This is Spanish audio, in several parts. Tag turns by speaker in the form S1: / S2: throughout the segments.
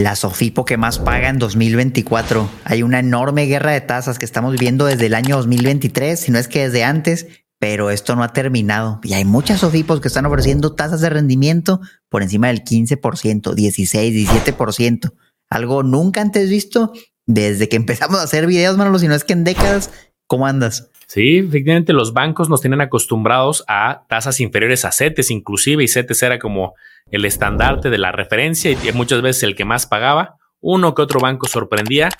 S1: la Sofipo que más paga en 2024. Hay una enorme guerra de tasas que estamos viviendo desde el año 2023, si no es que desde antes, pero esto no ha terminado. Y hay muchas Sofipos que están ofreciendo tasas de rendimiento por encima del 15%, 16, 17%. Algo nunca antes visto desde que empezamos a hacer videos, Manolo, si no es que en décadas. ¿Cómo andas?
S2: Sí, efectivamente los bancos nos tienen acostumbrados a tasas inferiores a CETES, inclusive, y CETES era como el estandarte de la referencia y muchas veces el que más pagaba. Uno que otro banco sorprendía,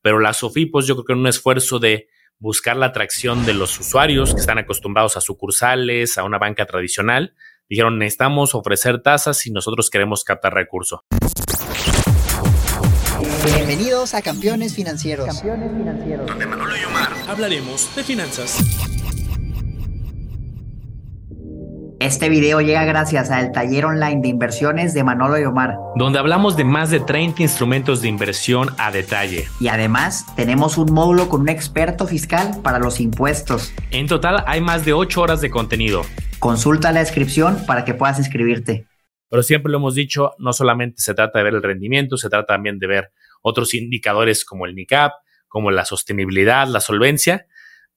S2: pero las SOFIPOS yo creo que en un esfuerzo de buscar la atracción de los usuarios que están acostumbrados a sucursales, a una banca tradicional, dijeron necesitamos ofrecer tasas si nosotros queremos captar recursos.
S1: Bienvenidos a Campeones Financieros. Campeones Financieros.
S2: Donde Manolo y Omar hablaremos de finanzas.
S1: Este video llega gracias al taller online de inversiones de Manolo y Omar,
S2: donde hablamos de más de 30 instrumentos de inversión a detalle.
S1: Y además tenemos un módulo con un experto fiscal para los impuestos.
S2: En total hay más de 8 horas de contenido.
S1: Consulta la descripción para que puedas inscribirte.
S2: Pero siempre lo hemos dicho, no solamente se trata de ver el rendimiento, se trata también de ver otros indicadores como el NICAP, como la sostenibilidad, la solvencia,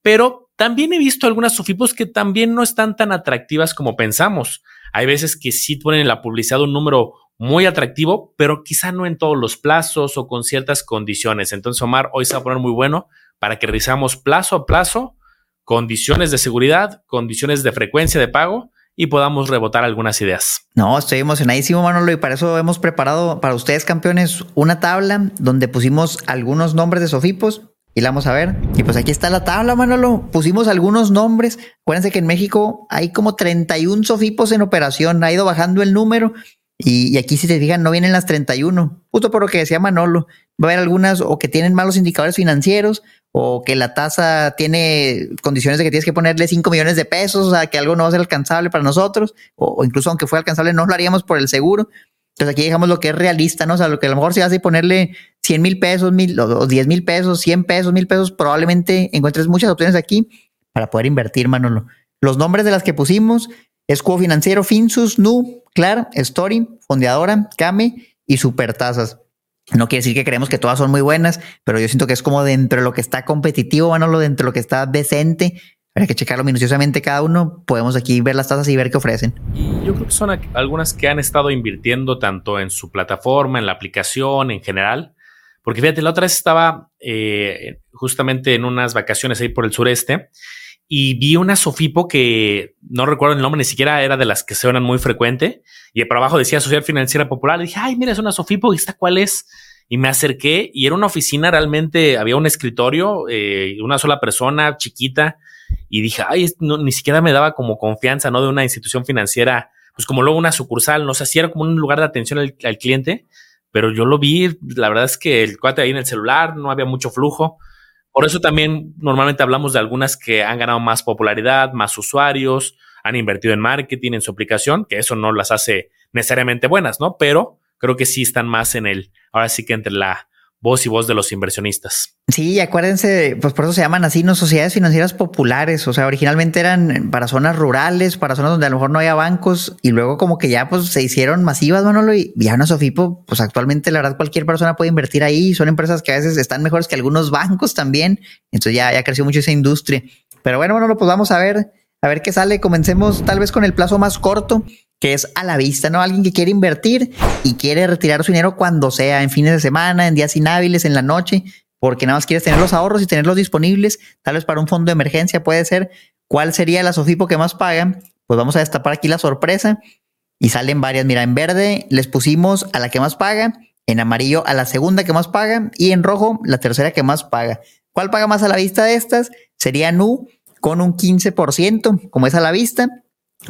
S2: pero también he visto algunas SOFIPOS que también no están tan atractivas como pensamos. Hay veces que sí ponen en la publicidad un número muy atractivo, pero quizá no en todos los plazos o con ciertas condiciones. Entonces, Omar, hoy se va a poner muy bueno para que revisamos plazo a plazo condiciones de seguridad, condiciones de frecuencia de pago y podamos rebotar algunas ideas.
S1: No, estoy emocionadísimo, Manolo, y para eso hemos preparado para ustedes, campeones, una tabla donde pusimos algunos nombres de Sofipos y la vamos a ver. Y pues aquí está la tabla, Manolo. Pusimos algunos nombres. Acuérdense que en México hay como 31 Sofipos en operación. Ha ido bajando el número. Y, aquí, si te fijan, no vienen las 31. Justo por lo que decía Manolo. Va a haber algunas o que tienen malos indicadores financieros o que la tasa tiene condiciones de que tienes que ponerle 5 millones de pesos, o sea, que algo no va a ser alcanzable para nosotros, o, incluso aunque fuera alcanzable, no lo haríamos por el seguro. Entonces aquí dejamos lo que es realista, ¿no? O sea, lo que a lo mejor vas a ponerle 100 mil pesos, mil, o 10 mil pesos, 100 pesos, mil pesos, probablemente encuentres muchas opciones aquí para poder invertir, Manolo. Los nombres de las que pusimos, Escudo Financiero, Finsus, Nu, Clar, Story, Fondeadora, Kame y Supertasas. No quiere decir que creemos que todas son muy buenas, pero yo siento que es como dentro de lo que está competitivo, lo dentro de lo que está decente. Hay que checarlo minuciosamente cada uno. Podemos aquí ver las tasas y ver qué ofrecen.
S2: Y yo creo que son algunas que han estado invirtiendo tanto en su plataforma, en la aplicación, en general. Porque fíjate, la otra vez estaba eh, justamente en unas vacaciones ahí por el sureste y vi una Sofipo que no recuerdo el nombre, ni siquiera era de las que se suenan muy frecuente. Y por abajo decía Sociedad Financiera Popular. Y dije, ay, mira, es una Sofipo, ¿y esta cuál es? Y me acerqué y era una oficina realmente, había un escritorio, eh, una sola persona, chiquita. Y dije, ay, ni siquiera me daba como confianza, ¿no? De una institución financiera, pues como luego una sucursal, no sé si era como un lugar de atención al, al cliente. Pero yo lo vi, la verdad es que el cuate ahí en el celular, no había mucho flujo por eso también normalmente hablamos de algunas que han ganado más popularidad, más usuarios, han invertido en marketing, en su aplicación, que eso no las hace necesariamente buenas, ¿no? Pero creo que sí están más en el, ahora sí que entre la voz y voz de los inversionistas.
S1: Sí, acuérdense, pues por eso se llaman así, ¿no? Sociedades financieras populares. O sea, originalmente eran para zonas rurales, para zonas donde a lo mejor no había bancos, y luego como que ya pues se hicieron masivas, Manolo, y ya una Sofipo, pues actualmente la verdad cualquier persona puede invertir ahí. Son empresas que a veces están mejores que algunos bancos también. Entonces ya, creció mucho esa industria. Pero bueno, Manolo, pues vamos a ver, a ver qué sale. Comencemos tal vez con el plazo más corto que es a la vista, ¿no? Alguien que quiere invertir y quiere retirar su dinero cuando sea, en fines de semana, en días inhábiles, en la noche, porque nada más quieres tener los ahorros y tenerlos disponibles, tal vez para un fondo de emergencia puede ser. ¿Cuál sería la Sofipo que más pagan? Pues vamos a destapar aquí la sorpresa y salen varias. Mira, en verde les pusimos a la que más paga, en amarillo a la segunda que más paga y en rojo la tercera que más paga. ¿Cuál paga más a la vista de estas? Sería Nu con un 15%, como es a la vista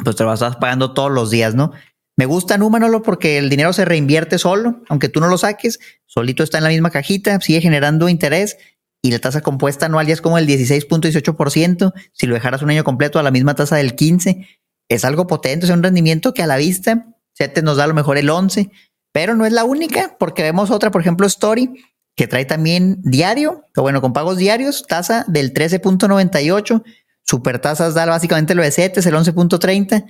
S1: pues te lo estás pagando todos los días, ¿no? Me gusta Númanolo porque el dinero se reinvierte solo, aunque tú no lo saques, solito está en la misma cajita, sigue generando interés y la tasa compuesta anual ya es como el 16.18%. Si lo dejaras un año completo a la misma tasa del 15, es algo potente, es un rendimiento que a la vista te nos da a lo mejor el 11, pero no es la única porque vemos otra, por ejemplo, Story, que trae también diario, o bueno, con pagos diarios, tasa del 13.98 Supertasas da básicamente lo de CETES, el 11.30.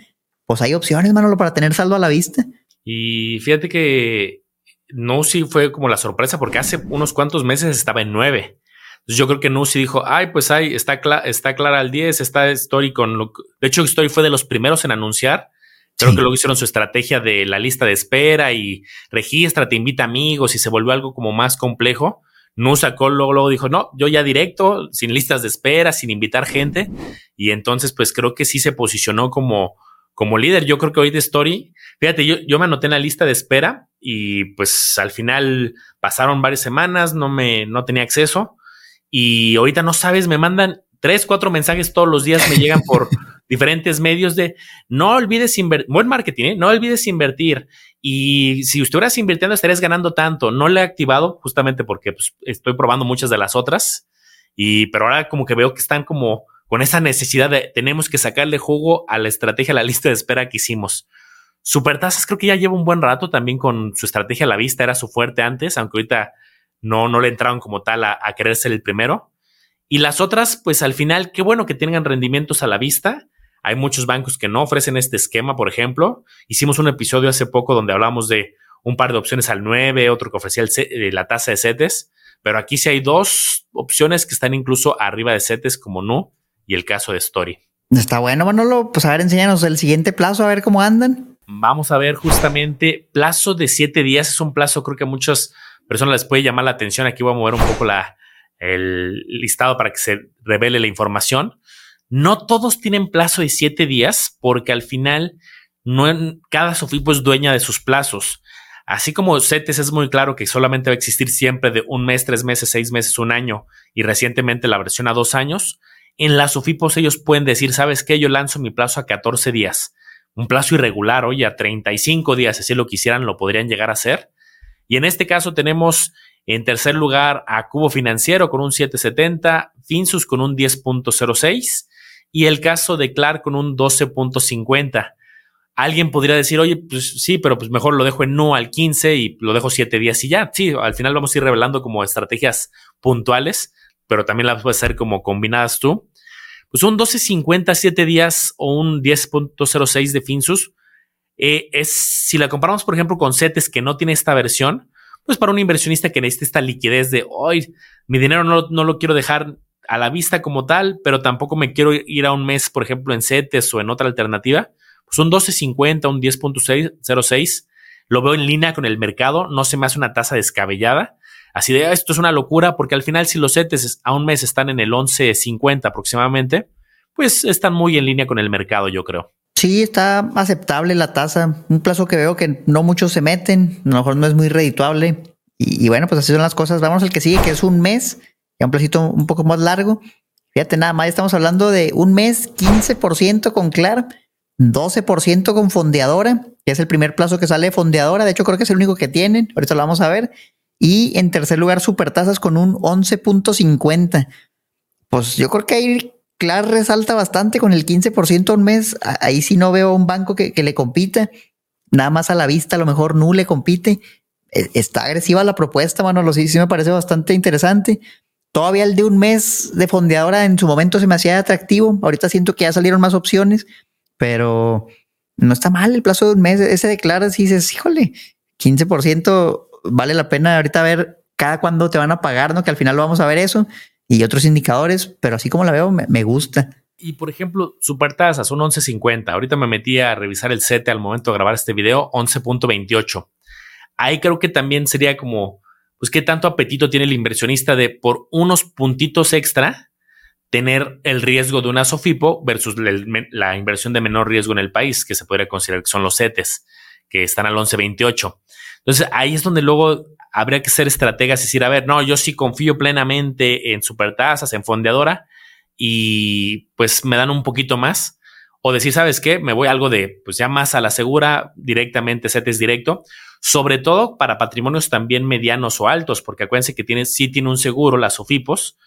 S1: Pues hay opciones, Manolo, para tener saldo a la vista.
S2: Y fíjate que no sí fue como la sorpresa porque hace unos cuantos meses estaba en 9. Entonces yo creo que Nusi dijo, ay, pues ahí está, está clara al 10, está Story con lo De hecho, Story fue de los primeros en anunciar. Creo que luego hicieron su estrategia de la lista de espera y registra, te invita amigos y se volvió algo como más complejo. No sacó, luego, luego dijo, no, yo ya directo, sin listas de espera, sin invitar gente. Y entonces, pues creo que sí se posicionó como, como líder. Yo creo que hoy de Story, fíjate, yo, yo me anoté en la lista de espera y pues al final pasaron varias semanas, no me, no tenía acceso. Y ahorita no sabes, me mandan tres, cuatro mensajes todos los días, me llegan por diferentes medios de no olvides invertir, buen marketing, ¿eh? no olvides invertir. Y si estuvieras invirtiendo, estarías ganando tanto. No le he activado justamente porque pues, estoy probando muchas de las otras. Y, pero ahora como que veo que están como con esa necesidad de tenemos que sacarle jugo a la estrategia, a la lista de espera que hicimos. Supertasas creo que ya lleva un buen rato también con su estrategia a la vista, era su fuerte antes, aunque ahorita no, no le entraron como tal a, a querer ser el primero. Y las otras, pues al final, qué bueno que tengan rendimientos a la vista. Hay muchos bancos que no ofrecen este esquema, por ejemplo. Hicimos un episodio hace poco donde hablamos de un par de opciones al 9, otro que ofrecía eh, la tasa de CETES, pero aquí sí hay dos opciones que están incluso arriba de CETES como no y el caso de Story.
S1: Está bueno, Manolo. Pues a ver, enséñanos el siguiente plazo, a ver cómo andan.
S2: Vamos a ver justamente plazo de siete días. Es un plazo, creo que a muchas personas les puede llamar la atención. Aquí voy a mover un poco la, el listado para que se revele la información. No todos tienen plazo de siete días porque al final cada Sofipo es dueña de sus plazos. Así como CETES es muy claro que solamente va a existir siempre de un mes, tres meses, seis meses, un año y recientemente la versión a dos años, en las Sofipos ellos pueden decir, ¿sabes qué? Yo lanzo mi plazo a 14 días. Un plazo irregular, oye, a 35 días, si lo quisieran, lo podrían llegar a hacer. Y en este caso tenemos en tercer lugar a Cubo Financiero con un 770, Finsus con un 10.06 y el caso de Clark con un 12.50. Alguien podría decir, oye, pues sí, pero pues mejor lo dejo en no al 15 y lo dejo 7 días y ya. Sí, al final vamos a ir revelando como estrategias puntuales, pero también las puedes hacer como combinadas tú. Pues un 12.50 7 días o un 10.06 de Finsus eh, es, si la comparamos, por ejemplo, con CETES que no tiene esta versión, pues para un inversionista que necesita esta liquidez de hoy, mi dinero no, no, lo quiero dejar a la vista como tal, pero tampoco me quiero ir a un mes, por ejemplo, en CETES o en otra alternativa, pues un 12.50, un 10.06, lo veo en línea con el mercado, no se me hace una tasa descabellada. Así de ah, esto es una locura porque al final si los CETES a un mes están en el 11.50 aproximadamente, pues están muy en línea con el mercado, yo creo.
S1: Sí, está aceptable la tasa. Un plazo que veo que no muchos se meten, a lo mejor no es muy redituable. Y, bueno, pues así son las cosas. Vamos al que sigue, que es un mes, un placito un poco más largo. Fíjate, nada más estamos hablando de un mes, 15% con Clar, 12% con fondeadora, que es el primer plazo que sale de fondeadora. De hecho, creo que es el único que tienen. Ahorita lo vamos a ver. Y en tercer lugar, supertasas con un 11.50. Pues yo creo que hay Clar resalta bastante con el 15% un mes. Ahí sí no veo un banco que, le compita. Nada más a la vista, a lo mejor no le compite. E, está agresiva la propuesta, mano. Lo sí, sí me parece bastante interesante. Todavía el de un mes de fondeadora en su momento se me hacía atractivo. Ahorita siento que ya salieron más opciones, pero no está mal el plazo de un mes. Ese declara si dices, híjole, 15% vale la pena ahorita ver cada cuándo te van a pagar, ¿no? Que al final lo vamos a ver eso y otros indicadores, pero así como la veo, me, gusta.
S2: Y por ejemplo, supertasas son 11.50. Ahorita me metí a revisar el set al momento de grabar este video, 11.28. Ahí creo que también sería como, pues, qué tanto apetito tiene el inversionista de por unos puntitos extra tener el riesgo de una SOFIPO versus la inversión de menor riesgo en el país, que se podría considerar que son los CETES, que están al 11.28. Entonces ahí es donde luego habría que ser estrategas y decir, a ver, no, yo sí confío plenamente en supertasas, en fondeadora, y pues me dan un poquito más. O decir, ¿sabes qué? Me voy algo de, pues ya más a la segura, directamente CETES directo, sobre todo para patrimonios también medianos o altos, porque acuérdense que tiene, sí tiene un seguro, las OFIPOS,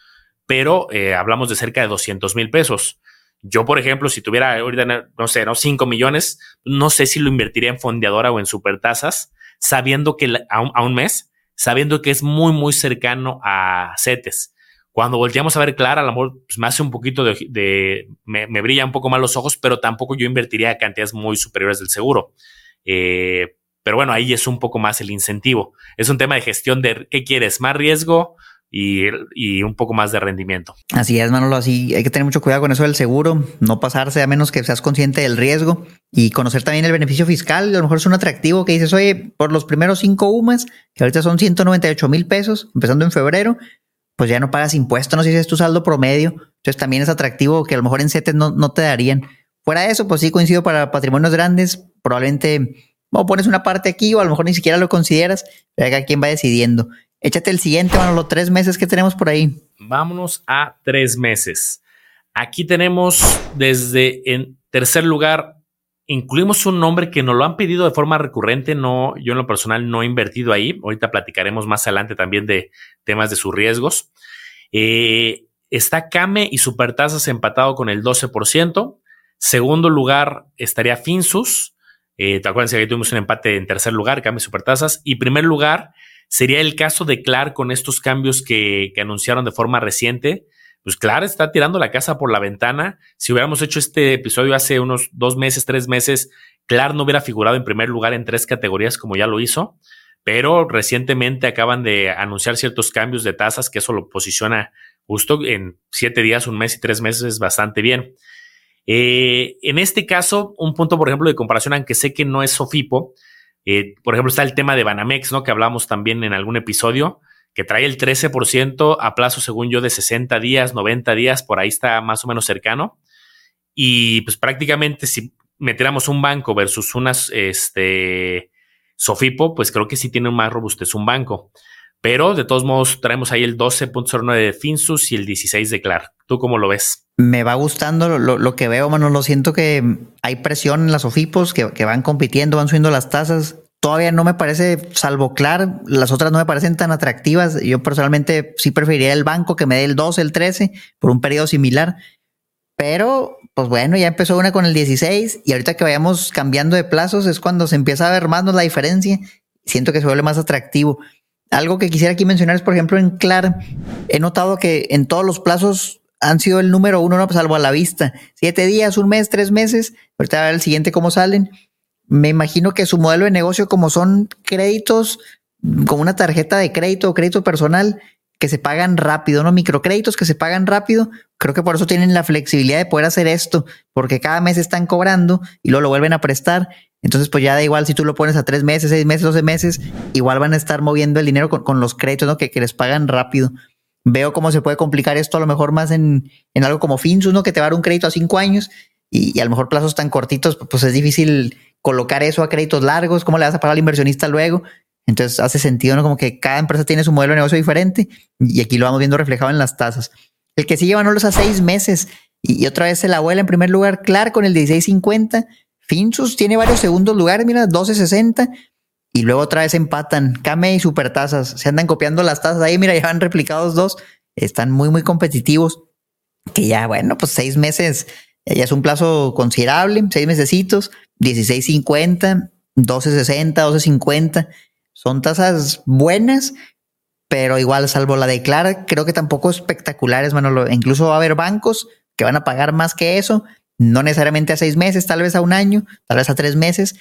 S2: pero eh, hablamos de cerca de 200 mil pesos. Yo, por ejemplo, si tuviera ahorita, no sé, no 5 millones, no sé si lo invertiría en fondeadora o en supertasas, sabiendo que a un mes sabiendo que es muy, muy cercano a CETES. Cuando volteamos a ver Clara, a lo mejor pues, me hace un poquito de, me, brilla un poco más los ojos, pero tampoco yo invertiría cantidades muy superiores del seguro. Eh, pero bueno, ahí es un poco más el incentivo. Es un tema de gestión de qué quieres, más riesgo y, un poco más de rendimiento.
S1: Así es, Manolo, así hay que tener mucho cuidado con eso del seguro, no pasarse a menos que seas consciente del riesgo y conocer también el beneficio fiscal. A lo mejor es un atractivo que dices, oye, por los primeros cinco UMAS, que ahorita son 198 mil pesos, empezando en febrero, pues ya no pagas impuestos, no sé si es tu saldo promedio. Entonces también es atractivo que a lo mejor en CETES no, no te darían. Fuera de eso, pues sí coincido para patrimonios grandes, probablemente o pones una parte aquí o a lo mejor ni siquiera lo consideras, pero cada quien va decidiendo. Échate el siguiente, bueno, los tres meses que tenemos por ahí.
S2: Vámonos a tres meses. Aquí tenemos desde en tercer lugar, incluimos un nombre que nos lo han pedido de forma recurrente. No, yo en lo personal no he invertido ahí. Ahorita platicaremos más adelante también de temas de sus riesgos. Eh, está Kame y Supertasas empatado con el 12%. Segundo lugar estaría Finsus. Eh, ¿Te acuerdas que tuvimos un empate en tercer lugar, Kame y Supertasas? Y primer lugar sería el caso de Clar con estos cambios que, anunciaron de forma reciente. Pues Clar está tirando la casa por la ventana. Si hubiéramos hecho este episodio hace unos dos meses, tres meses, Clar no hubiera figurado en primer lugar en tres categorías como ya lo hizo. Pero recientemente acaban de anunciar ciertos cambios de tasas que eso lo posiciona justo en siete días, un mes y tres meses bastante bien. Eh, en este caso, un punto, por ejemplo, de comparación, aunque sé que no es Sofipo, eh, por ejemplo, está el tema de Banamex, ¿no? Que hablamos también en algún episodio, que trae el 13% a plazo, según yo, de 60 días, 90 días, por ahí está más o menos cercano. Y pues prácticamente si metiéramos un banco versus unas, este, Sofipo, pues creo que sí tiene más robustez un banco. Pero de todos modos traemos ahí el 12.09 de Finsus y el 16 de Clar. ¿Tú cómo lo ves?
S1: Me va gustando lo, que veo, mano. Lo siento que hay presión en las Sofipos que, que van compitiendo, van subiendo las tasas. Todavía no me parece, salvo Clar, las otras no me parecen tan atractivas. Yo personalmente sí preferiría el banco que me dé el 12, el 13 por un periodo similar. Pero, pues bueno, ya empezó una con el 16 y ahorita que vayamos cambiando de plazos es cuando se empieza a ver más la diferencia. Siento que se vuelve más atractivo. Algo que quisiera aquí mencionar es, por ejemplo, en Clar, he notado que en todos los plazos han sido el número uno, no, pues, salvo a la vista. Siete días, un mes, tres meses. Ahorita a ver el siguiente cómo salen. Me imagino que su modelo de negocio, como son créditos, como una tarjeta de crédito o crédito personal, que se pagan rápido, ¿no? Microcréditos que se pagan rápido. Creo que por eso tienen la flexibilidad de poder hacer esto, porque cada mes están cobrando y luego lo vuelven a prestar. Entonces, pues ya da igual si tú lo pones a tres meses, seis meses, doce meses, igual van a estar moviendo el dinero con, los créditos, ¿no? Que, les pagan rápido. Veo cómo se puede complicar esto a lo mejor más en, algo como Finsus, ¿no? Que te va a dar un crédito a cinco años y, a lo mejor plazos tan cortitos, pues es difícil colocar eso a créditos largos. ¿Cómo le vas a pagar al inversionista luego? Entonces hace sentido, ¿no? Como que cada empresa tiene su modelo de negocio diferente y aquí lo vamos viendo reflejado en las tasas. El que sigue los a seis meses y, otra vez se la abuela en primer lugar, Clar con el 1650 Finsus tiene varios segundos lugares, mira, 12.60. Y luego otra vez empatan. Kame y Supertasas. Se andan copiando las tasas ahí. Mira, ya han replicados dos. Están muy, muy competitivos. Que ya, bueno, pues seis meses. Ya es un plazo considerable. Seis mesecitos. 16.50, 12.60, 12.50. Son tasas buenas. Pero igual, salvo la de Clara, creo que tampoco espectaculares, Manolo. Incluso va a haber bancos que van a pagar más que eso no necesariamente a seis meses, tal vez a un año, tal vez a tres meses,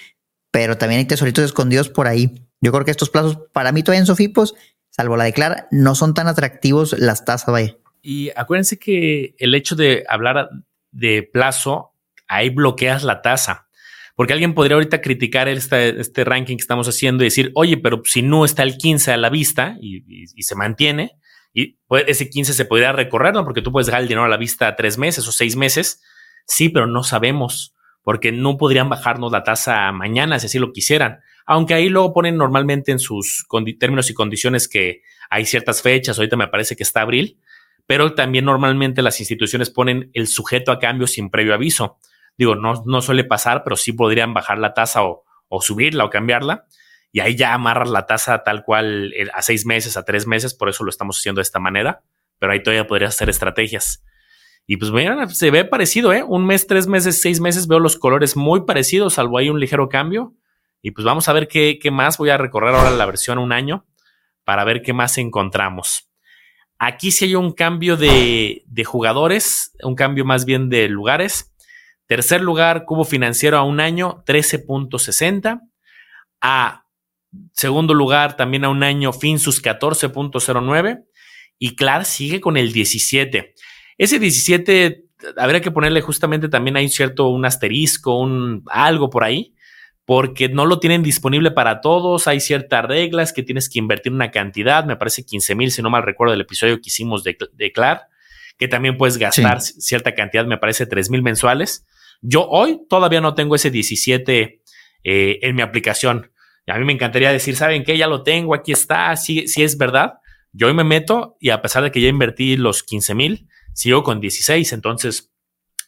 S1: pero también hay tesoritos escondidos por ahí. Yo creo que estos plazos, para mí todavía en Sofipos, salvo la de Clara, no son tan atractivos las tasas, vaya.
S2: Y acuérdense que el hecho de hablar de plazo, ahí bloqueas la tasa. Porque alguien podría ahorita criticar este, ranking que estamos haciendo y decir, oye, pero si no está el 15 a la vista y, se mantiene, y ese 15 se podría recorrer, ¿no? Porque tú puedes dejar el dinero a la vista tres meses o seis meses, Sí, pero no sabemos, porque no podrían bajarnos la tasa mañana si así lo quisieran. Aunque ahí luego ponen normalmente en sus términos y condiciones que hay ciertas fechas, ahorita me parece que está abril, pero también normalmente las instituciones ponen el sujeto a cambio sin previo aviso. Digo, no, no suele pasar, pero sí podrían bajar la tasa o, o subirla o cambiarla. Y ahí ya amarras la tasa tal cual eh, a seis meses, a tres meses, por eso lo estamos haciendo de esta manera. Pero ahí todavía podrías hacer estrategias. Y pues vean, se ve parecido, ¿eh? Un mes, tres meses, seis meses, veo los colores muy parecidos, salvo ahí un ligero cambio. Y pues vamos a ver qué, qué más. Voy a recorrer ahora la versión un año para ver qué más encontramos. Aquí sí hay un cambio de, de jugadores, un cambio más bien de lugares. Tercer lugar, Cubo Financiero a un año, 13.60. A segundo lugar, también a un año, Finsus 14.09 y Clar sigue con el 17. Ese 17 habría que ponerle justamente también hay cierto un asterisco, un algo por ahí, porque no lo tienen disponible para todos. Hay ciertas reglas que tienes que invertir una cantidad, me parece 15 mil, si no mal recuerdo el episodio que hicimos de, de Clar, que también puedes gastar cierta cantidad, me parece 3 mil mensuales. Yo hoy todavía no tengo ese 17 eh, en mi aplicación. A mí me encantaría decir, ¿saben qué? Ya lo tengo, aquí está, si es verdad. Yo hoy me meto y a pesar de que ya invertí los 15 mil, sigo con 16. Entonces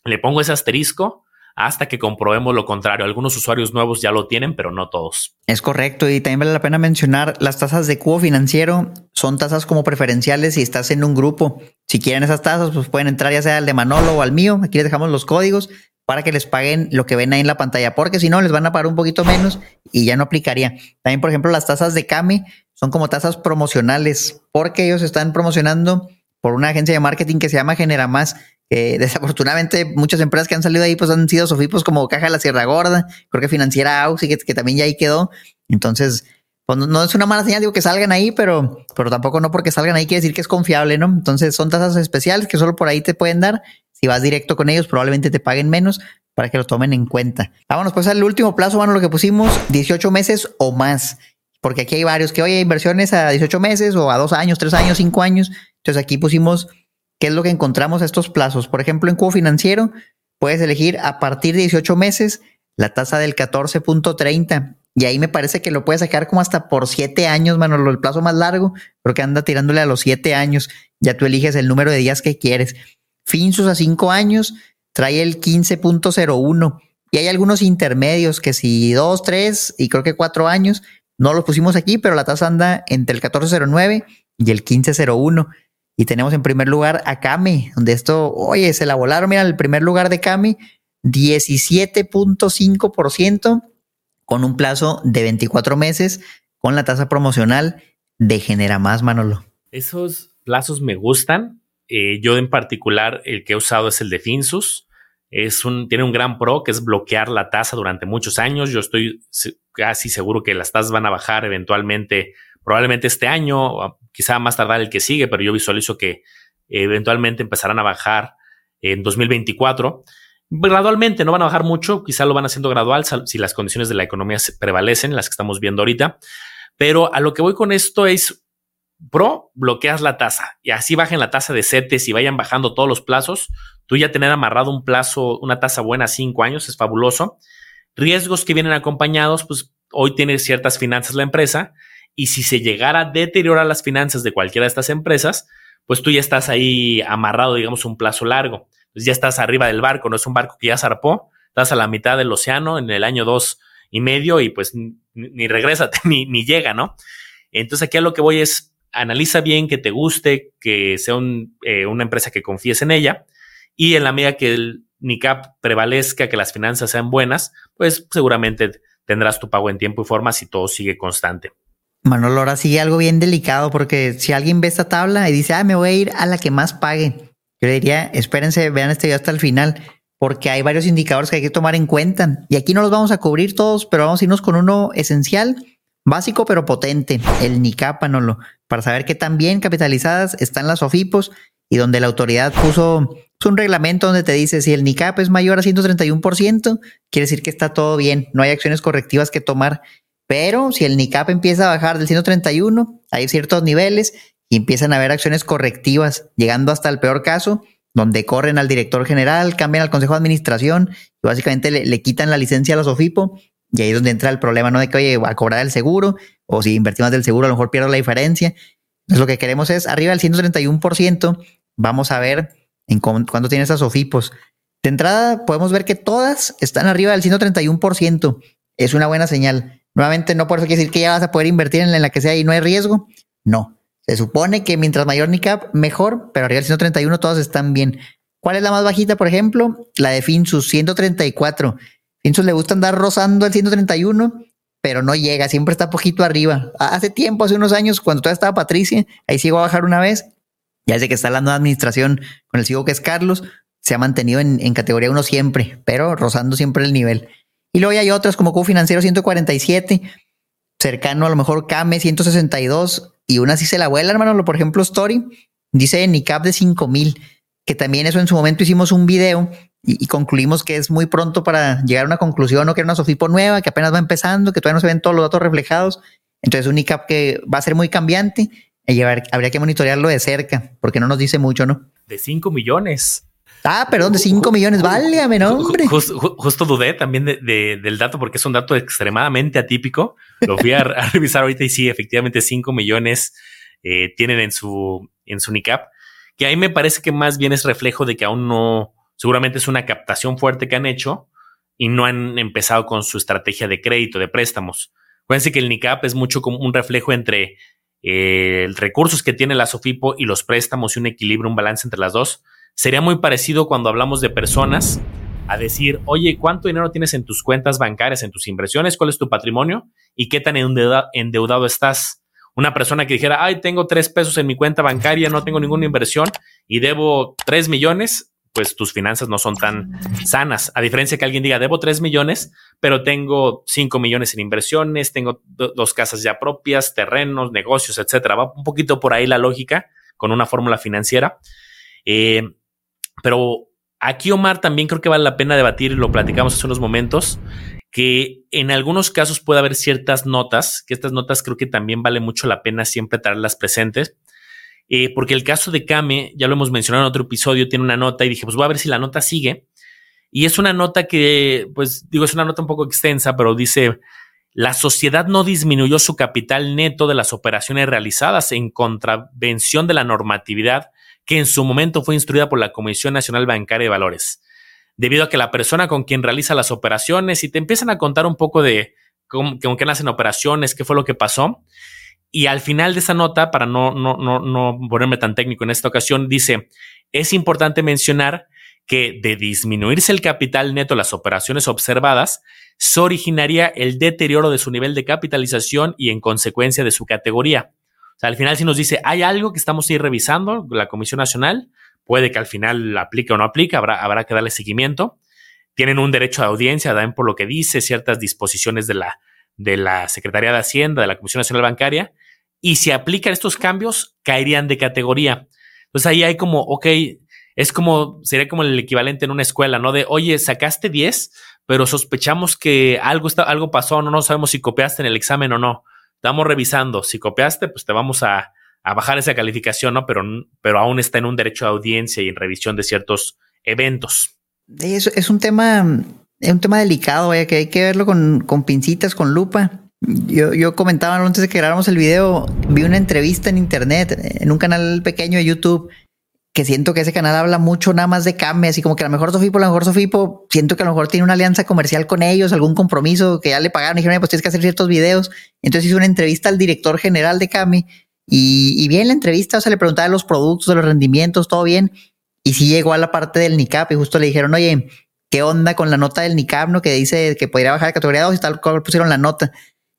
S2: le pongo ese asterisco hasta que comprobemos lo contrario. Algunos usuarios nuevos ya lo tienen, pero no todos.
S1: Es correcto. Y también vale la pena mencionar las tasas de cubo financiero. Son tasas como preferenciales si estás en un grupo. Si quieren esas tasas, pues pueden entrar ya sea al de Manolo o al mío. Aquí les dejamos los códigos para que les paguen lo que ven ahí en la pantalla, porque si no, les van a pagar un poquito menos y ya no aplicaría. También, por ejemplo, las tasas de Kame son como tasas promocionales, porque ellos están promocionando por una agencia de marketing que se llama Genera Más. desafortunadamente, muchas empresas que han salido ahí pues han sido sofipos como Caja de la Sierra Gorda, creo que Financiera Auxi, que, que también ya ahí quedó. Entonces, pues no es una mala señal, digo que salgan ahí, pero, pero tampoco no porque salgan ahí quiere decir que es confiable, ¿no? Entonces son tasas especiales que solo por ahí te pueden dar si vas directo con ellos, probablemente te paguen menos para que lo tomen en cuenta. Vámonos pues al último plazo, bueno, lo que pusimos, 18 meses o más. Porque aquí hay varios que, oye, inversiones a 18 meses o a 2 años, 3 años, 5 años. Entonces aquí pusimos qué es lo que encontramos a estos plazos. Por ejemplo, en cubo financiero puedes elegir a partir de 18 meses la tasa del 14.30. Y ahí me parece que lo puedes sacar como hasta por 7 años, mano. El plazo más largo, creo que anda tirándole a los 7 años. Ya tú eliges el número de días que quieres. Finsus a 5 años trae el 15.01 y hay algunos intermedios que si 2, 3 y creo que 4 años, no los pusimos aquí, pero la tasa anda entre el 14.09 y el 15.01. Y tenemos en primer lugar a Kame, donde esto, oye, se la volaron, mira, el primer lugar de Kame, 17.5% con un plazo de 24 meses con la tasa promocional de Genera Más, Manolo.
S2: Esos plazos me gustan eh, yo en particular, el que he usado es el de Finsus. Es un, tiene un gran pro que es bloquear la tasa durante muchos años. Yo estoy casi seguro que las tasas van a bajar eventualmente, probablemente este año, quizá más tardar el que sigue, pero yo visualizo que eventualmente empezarán a bajar en 2024. Gradualmente, no van a bajar mucho, quizá lo van haciendo gradual si las condiciones de la economía prevalecen, las que estamos viendo ahorita. Pero a lo que voy con esto es Pro, bloqueas la tasa y así bajen la tasa de CETES y vayan bajando todos los plazos. Tú ya tener amarrado un plazo, una tasa buena a cinco años es fabuloso. Riesgos que vienen acompañados, pues hoy tiene ciertas finanzas la empresa y si se llegara a deteriorar las finanzas de cualquiera de estas empresas, pues tú ya estás ahí amarrado, digamos, un plazo largo. Pues ya estás arriba del barco, no es un barco que ya zarpó, estás a la mitad del océano en el año dos y medio y pues ni, regresa, ni, ni llega, ¿no? Entonces aquí a lo que voy es, analiza bien que te guste, que sea eh, una empresa que confíes en ella y en la medida que el NICAP prevalezca, que las finanzas sean buenas, pues seguramente tendrás tu pago en tiempo y forma si todo sigue constante.
S1: Manolo, ahora sigue algo bien delicado porque si alguien ve esta tabla y dice, ah, me voy a ir a la que más pague, yo le diría, espérense, vean este video hasta el final porque hay varios indicadores que hay que tomar en cuenta. Y aquí no los vamos a cubrir todos, pero vamos a irnos con uno esencial Básico pero potente, el NICAP, Manolo, para saber qué tan bien capitalizadas están las OFIPOS y donde la autoridad puso un reglamento donde te dice si el NICAP es mayor a 131%, quiere decir que está todo bien, no hay acciones correctivas que tomar. Pero si el NICAP empieza a bajar del 131, hay ciertos niveles y empiezan a haber acciones correctivas, llegando hasta el peor caso, donde corren al director general, cambian al consejo de administración y básicamente le, quitan la licencia a los OFIPO y ahí es donde entra el problema, ¿no? De que, oye, a cobrar el seguro, o si invertimos del seguro, a lo mejor pierdo la diferencia. Entonces, lo que queremos es arriba del 131%. Vamos a ver en cuánto tiene esas OFIPOS. De entrada, podemos ver que todas están arriba del 131%. Es una buena señal. Nuevamente, no por eso quiere decir que ya vas a poder invertir en la que sea y no hay riesgo. No. Se supone que mientras mayor NICAP, mejor, pero arriba del 131 todas están bien. ¿Cuál es la más bajita, por ejemplo? La de Finsus, 134. Finsus le gusta andar rozando el 131, pero no llega, siempre está poquito arriba. Hace tiempo, hace unos años, cuando todavía estaba Patricia, ahí sí a bajar una vez. Ya sé que está la nueva administración con el CEO que es Carlos, se ha mantenido en, categoría 1 siempre, pero rozando siempre el nivel. Y luego hay otras como Financiero 147. cercano a lo mejor Kame 162 y una sí se la vuela, hermano. Por ejemplo, Story dice NICAP de 5000, que también eso en su momento hicimos un video y, concluimos que es muy pronto para llegar a una conclusión, o que era una Sofipo nueva, que apenas va empezando, que todavía no se ven todos los datos reflejados. Entonces, un NICAP que va a ser muy cambiante y llevar, habría que monitorearlo de cerca, porque no nos dice mucho, ¿no?
S2: De 5 millones.
S1: Ah, perdón, de 5 millones, válgame, no, hombre.
S2: justo dudé también de, del dato porque es un dato extremadamente atípico. Lo fui a, revisar ahorita y sí, efectivamente 5 millones eh, tienen en su, en su NICAP, que ahí me parece que más bien es reflejo de que aún no, seguramente es una captación fuerte que han hecho y no han empezado con su estrategia de crédito, de préstamos. Acuérdense que el NICAP es mucho como un reflejo entre eh, recursos que tiene la Sofipo y los préstamos y un equilibrio, un balance entre las dos Sería muy parecido cuando hablamos de personas a decir, oye, ¿cuánto dinero tienes en tus cuentas bancarias, en tus inversiones? ¿Cuál es tu patrimonio? ¿Y qué tan endeudado estás? Una persona que dijera, ay, tengo tres pesos en mi cuenta bancaria, no tengo ninguna inversión y debo tres millones, pues tus finanzas no son tan sanas. A diferencia que alguien diga, debo tres millones, pero tengo cinco millones en inversiones, tengo dos casas ya propias, terrenos, negocios, etcétera. Va un poquito por ahí la lógica con una fórmula financiera. Eh, pero aquí, Omar, también creo que vale la pena debatir, y lo platicamos hace unos momentos, que en algunos casos puede haber ciertas notas, que estas notas creo que también vale mucho la pena siempre traerlas presentes. Eh, porque el caso de Kame, ya lo hemos mencionado en otro episodio, tiene una nota y dije, pues voy a ver si la nota sigue. Y es una nota que, pues digo, es una nota un poco extensa, pero dice, la sociedad no disminuyó su capital neto de las operaciones realizadas en contravención de la normatividad que en su momento fue instruida por la Comisión Nacional Bancaria de Valores, debido a que la persona con quien realiza las operaciones y te empiezan a contar un poco de cómo, con qué hacen operaciones, qué fue lo que pasó. Y al final de esa nota, para no, no, no, no ponerme tan técnico en esta ocasión, dice, es importante mencionar que de disminuirse el capital neto las operaciones observadas, se originaría el deterioro de su nivel de capitalización y en consecuencia de su categoría. O sea, al final si nos dice, hay algo que estamos revisando, la Comisión Nacional, puede que al final aplique o no aplique, habrá, habrá que darle seguimiento. Tienen un derecho de audiencia, dan por lo que dice ciertas disposiciones de la, de la Secretaría de Hacienda, de la Comisión Nacional Bancaria, y si aplican estos cambios, caerían de categoría. Entonces ahí hay como, ok, es como, sería como el equivalente en una escuela, ¿no? De, oye, sacaste 10, pero sospechamos que algo, está, algo pasó, no, no sabemos si copiaste en el examen o no estamos revisando. Si copiaste, pues te vamos a, bajar esa calificación, ¿no? Pero, pero aún está en un derecho de audiencia y en revisión de ciertos eventos.
S1: Es, es un tema, es un tema delicado, vaya, que hay que verlo con, con pincitas, con lupa. Yo, yo comentaba antes de que grabáramos el video, vi una entrevista en internet, en un canal pequeño de YouTube, que siento que ese canal habla mucho nada más de Kame, así como que a lo mejor Sofipo, a lo mejor Sofipo, siento que a lo mejor tiene una alianza comercial con ellos, algún compromiso que ya le pagaron, y dijeron, pues tienes que hacer ciertos videos. Entonces hizo una entrevista al director general de Kame y, bien la entrevista, o sea, le preguntaba de los productos, de los rendimientos, todo bien. Y sí llegó a la parte del NICAP y justo le dijeron, oye, ¿qué onda con la nota del NICAP, no? Que dice que podría bajar de categoría 2 y tal cual pusieron la nota.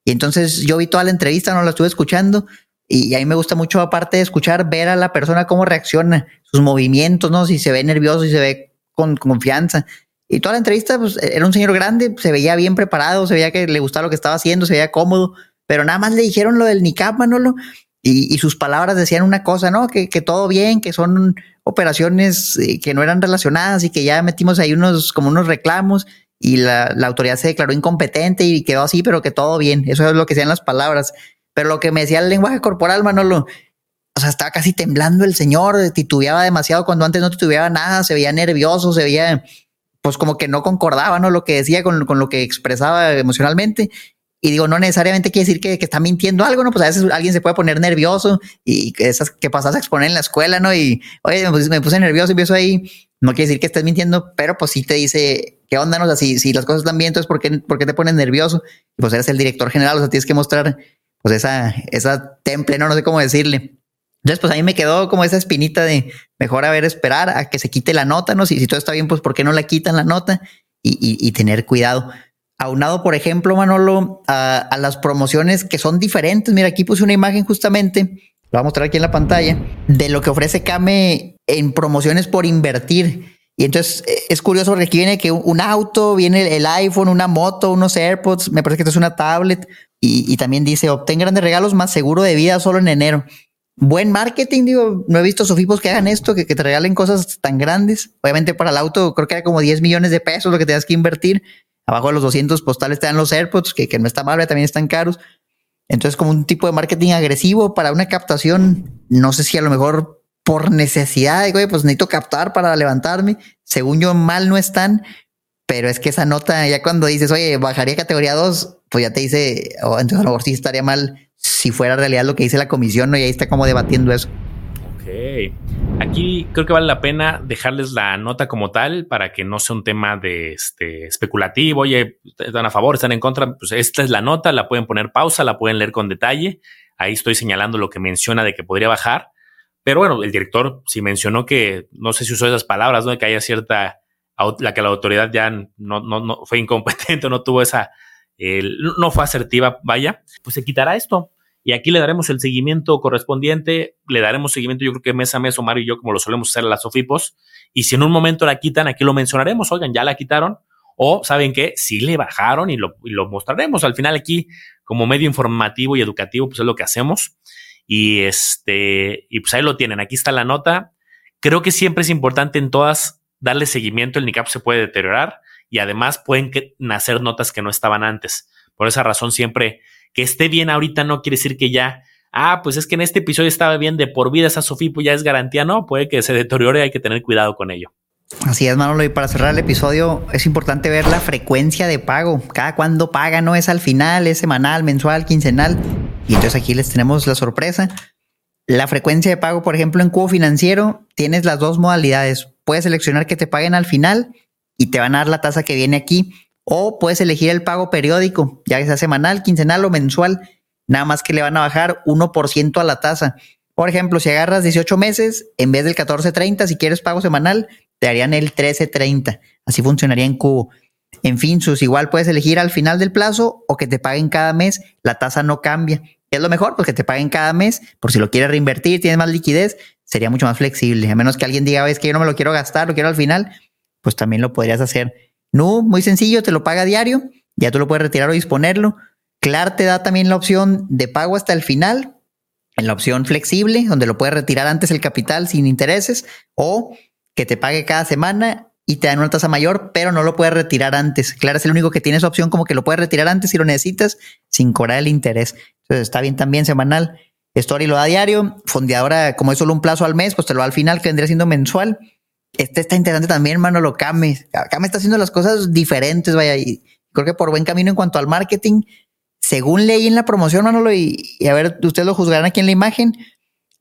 S1: Y entonces yo vi toda la entrevista, no la estuve escuchando y a mí me gusta mucho, aparte de escuchar, ver a la persona cómo reacciona, sus movimientos, ¿no? Si se ve nervioso, si se ve con, confianza. Y toda la entrevista, pues era un señor grande, se veía bien preparado, se veía que le gustaba lo que estaba haciendo, se veía cómodo, pero nada más le dijeron lo del NICAP, Manolo, y, y sus palabras decían una cosa, ¿no? Que, que todo bien, que son operaciones eh, que no eran relacionadas y que ya metimos ahí unos, como unos reclamos y la, la autoridad se declaró incompetente y quedó así, pero que todo bien. Eso es lo que decían las palabras. Pero lo que me decía el lenguaje corporal, Manolo, o sea, estaba casi temblando el señor, titubeaba demasiado cuando antes no titubeaba nada, se veía nervioso, se veía, pues como que no concordaba, ¿no? Lo que decía con, con lo que expresaba emocionalmente. Y digo, no necesariamente quiere decir que, que, está mintiendo algo, ¿no? Pues a veces alguien se puede poner nervioso y esas que pasas a exponer en la escuela, ¿no? Y, oye, me puse, nervioso y empiezo ahí. No quiere decir que estés mintiendo, pero pues sí te dice, ¿qué onda? No? O sea, si, si las cosas están bien, entonces ¿por qué, ¿por qué te pones nervioso? Y pues eres el director general, o sea, tienes que mostrar pues esa, esa temple, no, no sé cómo decirle. Entonces, pues a mí me quedó como esa espinita de mejor haber esperar a que se quite la nota, ¿no? Si, si todo está bien, pues ¿por qué no la quitan la nota? Y, y, tener cuidado. Aunado, por ejemplo, Manolo, a, las promociones que son diferentes. Mira, aquí puse una imagen justamente, lo voy a mostrar aquí en la pantalla, de lo que ofrece Kame en promociones por invertir. Y entonces eh, es curioso porque aquí viene que un auto, viene el iPhone, una moto, unos AirPods, me parece que esto es una tablet, Y, también dice, obtén grandes regalos más seguro de vida solo en enero. Buen marketing, digo, no he visto sofipos que hagan esto, que, te regalen cosas tan grandes. Obviamente para el auto creo que era como 10 millones de pesos lo que tenías que invertir. Abajo de los 200 postales te dan los AirPods, que, que no está mal, también están caros. Entonces como un tipo de marketing agresivo para una captación, no sé si a lo mejor por necesidad, güey, pues necesito captar para levantarme. Según yo, mal no están, pero es que esa nota, ya cuando dices, oye, bajaría categoría 2, pues ya te dice, oh, entonces a lo mejor sí estaría mal si fuera realidad lo que dice la comisión, ¿no? Y ahí está como debatiendo eso.
S2: Ok. Aquí creo que vale la pena dejarles la nota como tal para que no sea un tema de este especulativo. Oye, están a favor, están en contra. Pues esta es la nota, la pueden poner pausa, la pueden leer con detalle. Ahí estoy señalando lo que menciona de que podría bajar. Pero bueno, el director sí mencionó que, no sé si usó esas palabras, ¿no? Que haya cierta la que la autoridad ya no, no, no fue incompetente, no tuvo esa, no fue asertiva, vaya, pues se quitará esto. Y aquí le daremos el seguimiento correspondiente, le daremos seguimiento yo creo que mes a mes, Omar y yo, como lo solemos hacer a las Sofipos. Y si en un momento la quitan, aquí lo mencionaremos, oigan, ya la quitaron. O saben que sí le bajaron y lo, y lo mostraremos. Al final aquí, como medio informativo y educativo, pues es lo que hacemos. Y este, y pues ahí lo tienen. Aquí está la nota. Creo que siempre es importante en todas darle seguimiento, el NICAP se puede deteriorar y además pueden nacer notas que no estaban antes. Por esa razón siempre que esté bien ahorita no quiere decir que ya, ah, pues es que en este episodio estaba bien de por vida esa Sofipo ya es garantía, no, puede que se deteriore, hay que tener cuidado con ello.
S1: Así es, Manolo. Y para cerrar el episodio, es importante ver la frecuencia de pago. Cada cuándo paga, no es al final, es semanal, mensual, quincenal. Y entonces aquí les tenemos la sorpresa. La frecuencia de pago, por ejemplo, en Cubo Financiero, tienes las dos modalidades puedes seleccionar que te paguen al final y te van a dar la tasa que viene aquí. O puedes elegir el pago periódico, ya sea semanal, quincenal o mensual. Nada más que le van a bajar 1% a la tasa. Por ejemplo, si agarras 18 meses, en vez del 14.30, si quieres pago semanal, te harían el 13.30. Así funcionaría en Cubo. En fin, sus igual puedes elegir al final del plazo o que te paguen cada mes. La tasa no cambia. ¿Qué es lo mejor? Pues que te paguen cada mes por si lo quieres reinvertir, tienes más liquidez, sería mucho más flexible. A menos que alguien diga, ves que yo no me lo quiero gastar, lo quiero al final, pues también lo podrías hacer. No, muy sencillo, te lo paga diario, ya tú lo puedes retirar o disponerlo. Clar te da también la opción de pago hasta el final, en la opción flexible, donde lo puedes retirar antes el capital sin intereses, o que te pague cada semana y te dan una tasa mayor, pero no lo puedes retirar antes. Clar es el único que tiene esa opción como que lo puedes retirar antes si lo necesitas sin cobrar el interés. Está bien también semanal. Story lo da diario, fondeadora, como es solo un plazo al mes, pues te lo da al final, que vendría siendo mensual. Este está interesante también, hermano, lo Kame. Kame está haciendo las cosas diferentes, vaya, y creo que por buen camino en cuanto al marketing. Según leí en la promoción, Manolo, y, y a ver, ustedes lo juzgarán aquí en la imagen.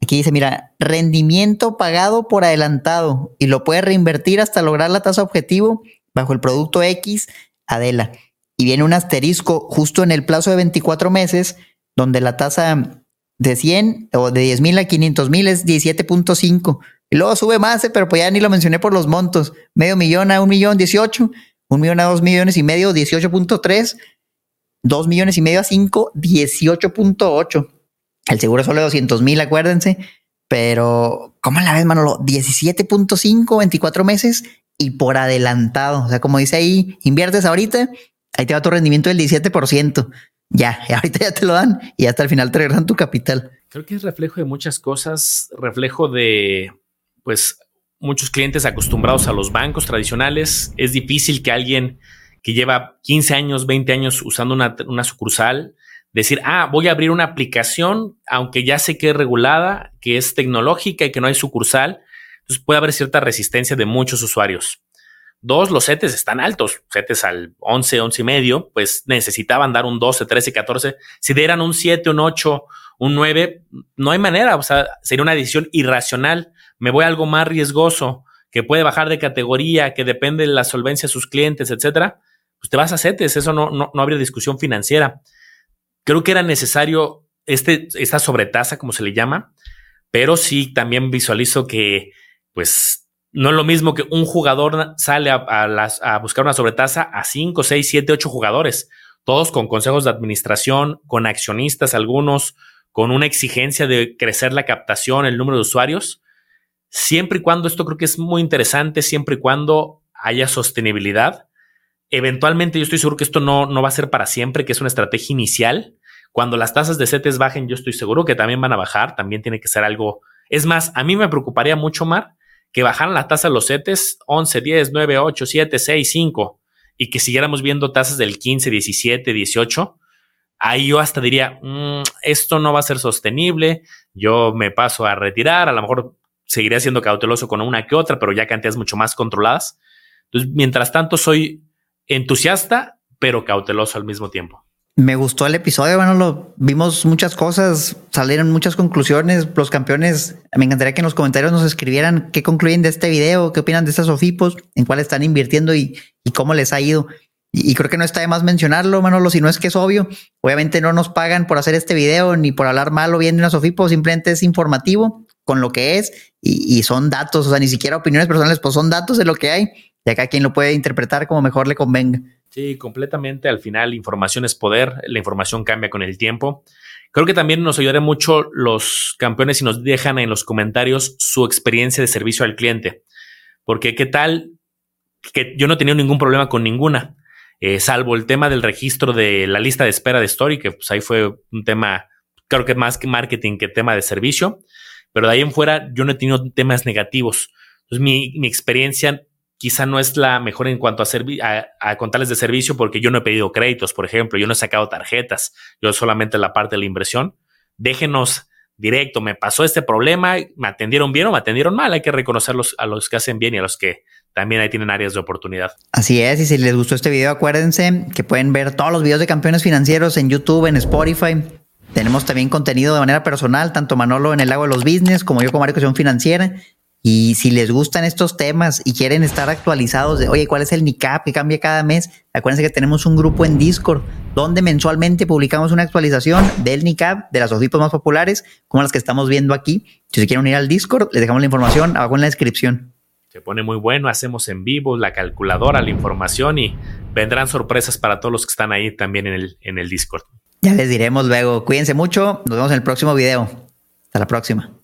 S1: Aquí dice, mira, rendimiento pagado por adelantado y lo puedes reinvertir hasta lograr la tasa objetivo bajo el producto X, Adela. Y viene un asterisco justo en el plazo de 24 meses, donde la tasa de 100 o de 10 mil a 500 mil es 17.5. Y luego sube más, eh, pero pues ya ni lo mencioné por los montos. Medio millón a un millón 18, un millón a dos millones y medio 18.3, dos millones y medio a 5, 18.8. El seguro solo de 200 mil, acuérdense. Pero, ¿cómo la ves, Manolo? 17.5, 24 meses y por adelantado. O sea, como dice ahí, inviertes ahorita, ahí te va tu rendimiento del 17% ya, ahorita ya te lo dan y hasta el final te regresan tu capital.
S2: Creo que es reflejo de muchas cosas, reflejo de, pues, muchos clientes acostumbrados a los bancos tradicionales. Es difícil que alguien que lleva 15 años, 20 años usando una, una sucursal, decir, ah, voy a abrir una aplicación, aunque ya sé que es regulada, que es tecnológica y que no hay sucursal. Entonces puede haber cierta resistencia de muchos usuarios. Dos, los CETES están altos, CETES al 11, 11 y medio, pues necesitaban dar un 12, 13, 14. Si dieran un 7, un 8, un 9, no hay manera, o sea, sería una decisión irracional. Me voy a algo más riesgoso, que puede bajar de categoría, que depende de la solvencia de sus clientes, etcétera. Pues te vas a CETES, eso no, no, no habría discusión financiera. Creo que era necesario este, esta sobretasa, como se le llama, pero sí también visualizo que, pues, no es lo mismo que un jugador sale a, buscar una sobretasa a 5, 6, 7, 8 jugadores, todos con consejos de administración, con accionistas algunos, con una exigencia de crecer la captación, el número de usuarios, siempre y cuando esto creo que es muy interesante, siempre y cuando haya sostenibilidad. Eventualmente yo estoy seguro que esto no, no va a ser para siempre, que es una estrategia inicial, Cuando las tasas de CETES bajen, yo estoy seguro que también van a bajar, también tiene que ser algo. Es más, a mí me preocuparía mucho, Mar, que bajaran la tasa de los CETES 11, 10, 9, 8, 7, 6, 5 y que siguiéramos viendo tasas del 15, 17, 18 ahí yo hasta diría, mm, esto no va a ser sostenible, yo me paso a retirar, a lo mejor seguiré siendo cauteloso con una que otra, pero ya cantidades mucho más controladas. Entonces, mientras tanto, soy entusiasta, pero cauteloso al mismo tiempo.
S1: Me gustó el episodio, bueno, lo vimos muchas cosas, salieron muchas conclusiones. Los campeones, me encantaría que en los comentarios nos escribieran qué concluyen de este video, qué opinan de estas OFIPOS, en cuál están invirtiendo y, y cómo les ha ido. Y, creo que no está de más mencionarlo, Manolo, si no es que es obvio. Obviamente no nos pagan por hacer este video ni por hablar mal o bien de una Sofipo, simplemente es informativo con lo que es y, son datos, o sea, ni siquiera opiniones personales, pues son datos de lo que hay y acá quien lo puede interpretar como mejor le convenga.
S2: Sí, completamente. Al final, información es poder, la información cambia con el tiempo. Creo que también nos ayudará mucho los campeones si nos dejan en los comentarios su experiencia de servicio al cliente. Porque qué tal que yo no he tenido ningún problema con ninguna eh, salvo el tema del registro de la lista de espera de Story, que pues ahí fue un tema, creo que más que marketing que tema de servicio, pero de ahí en fuera yo no he tenido temas negativos. Entonces mi, mi experiencia quizá no es la mejor en cuanto a, a, a, contarles de servicio porque yo no he pedido créditos, por ejemplo, yo no he sacado tarjetas, yo solamente la parte de la inversión. Déjenos directo, me pasó este problema, me atendieron bien o me atendieron mal, hay que reconocerlos a los que hacen bien y a los que también ahí tienen áreas de oportunidad.
S1: Así es, y si les gustó este video, acuérdense que pueden ver todos los videos de campeones financieros en YouTube, en Spotify. Tenemos también contenido de manera personal, tanto Manolo en el lago de los business como yo como Educación Financiera. Y si les gustan estos temas y quieren estar actualizados de, oye, ¿cuál es el NICAP que cambia cada mes? Acuérdense que tenemos un grupo en Discord donde mensualmente publicamos una actualización del NICAP, de las OFIPos más populares, como las que estamos viendo aquí. Si se quieren unir al Discord, les dejamos la información abajo en la descripción
S2: se pone muy bueno, hacemos en vivo la calculadora, la información y vendrán sorpresas para todos los que están ahí también en el, en el Discord.
S1: Ya les diremos luego. Cuídense mucho, nos vemos en el próximo video. Hasta la próxima.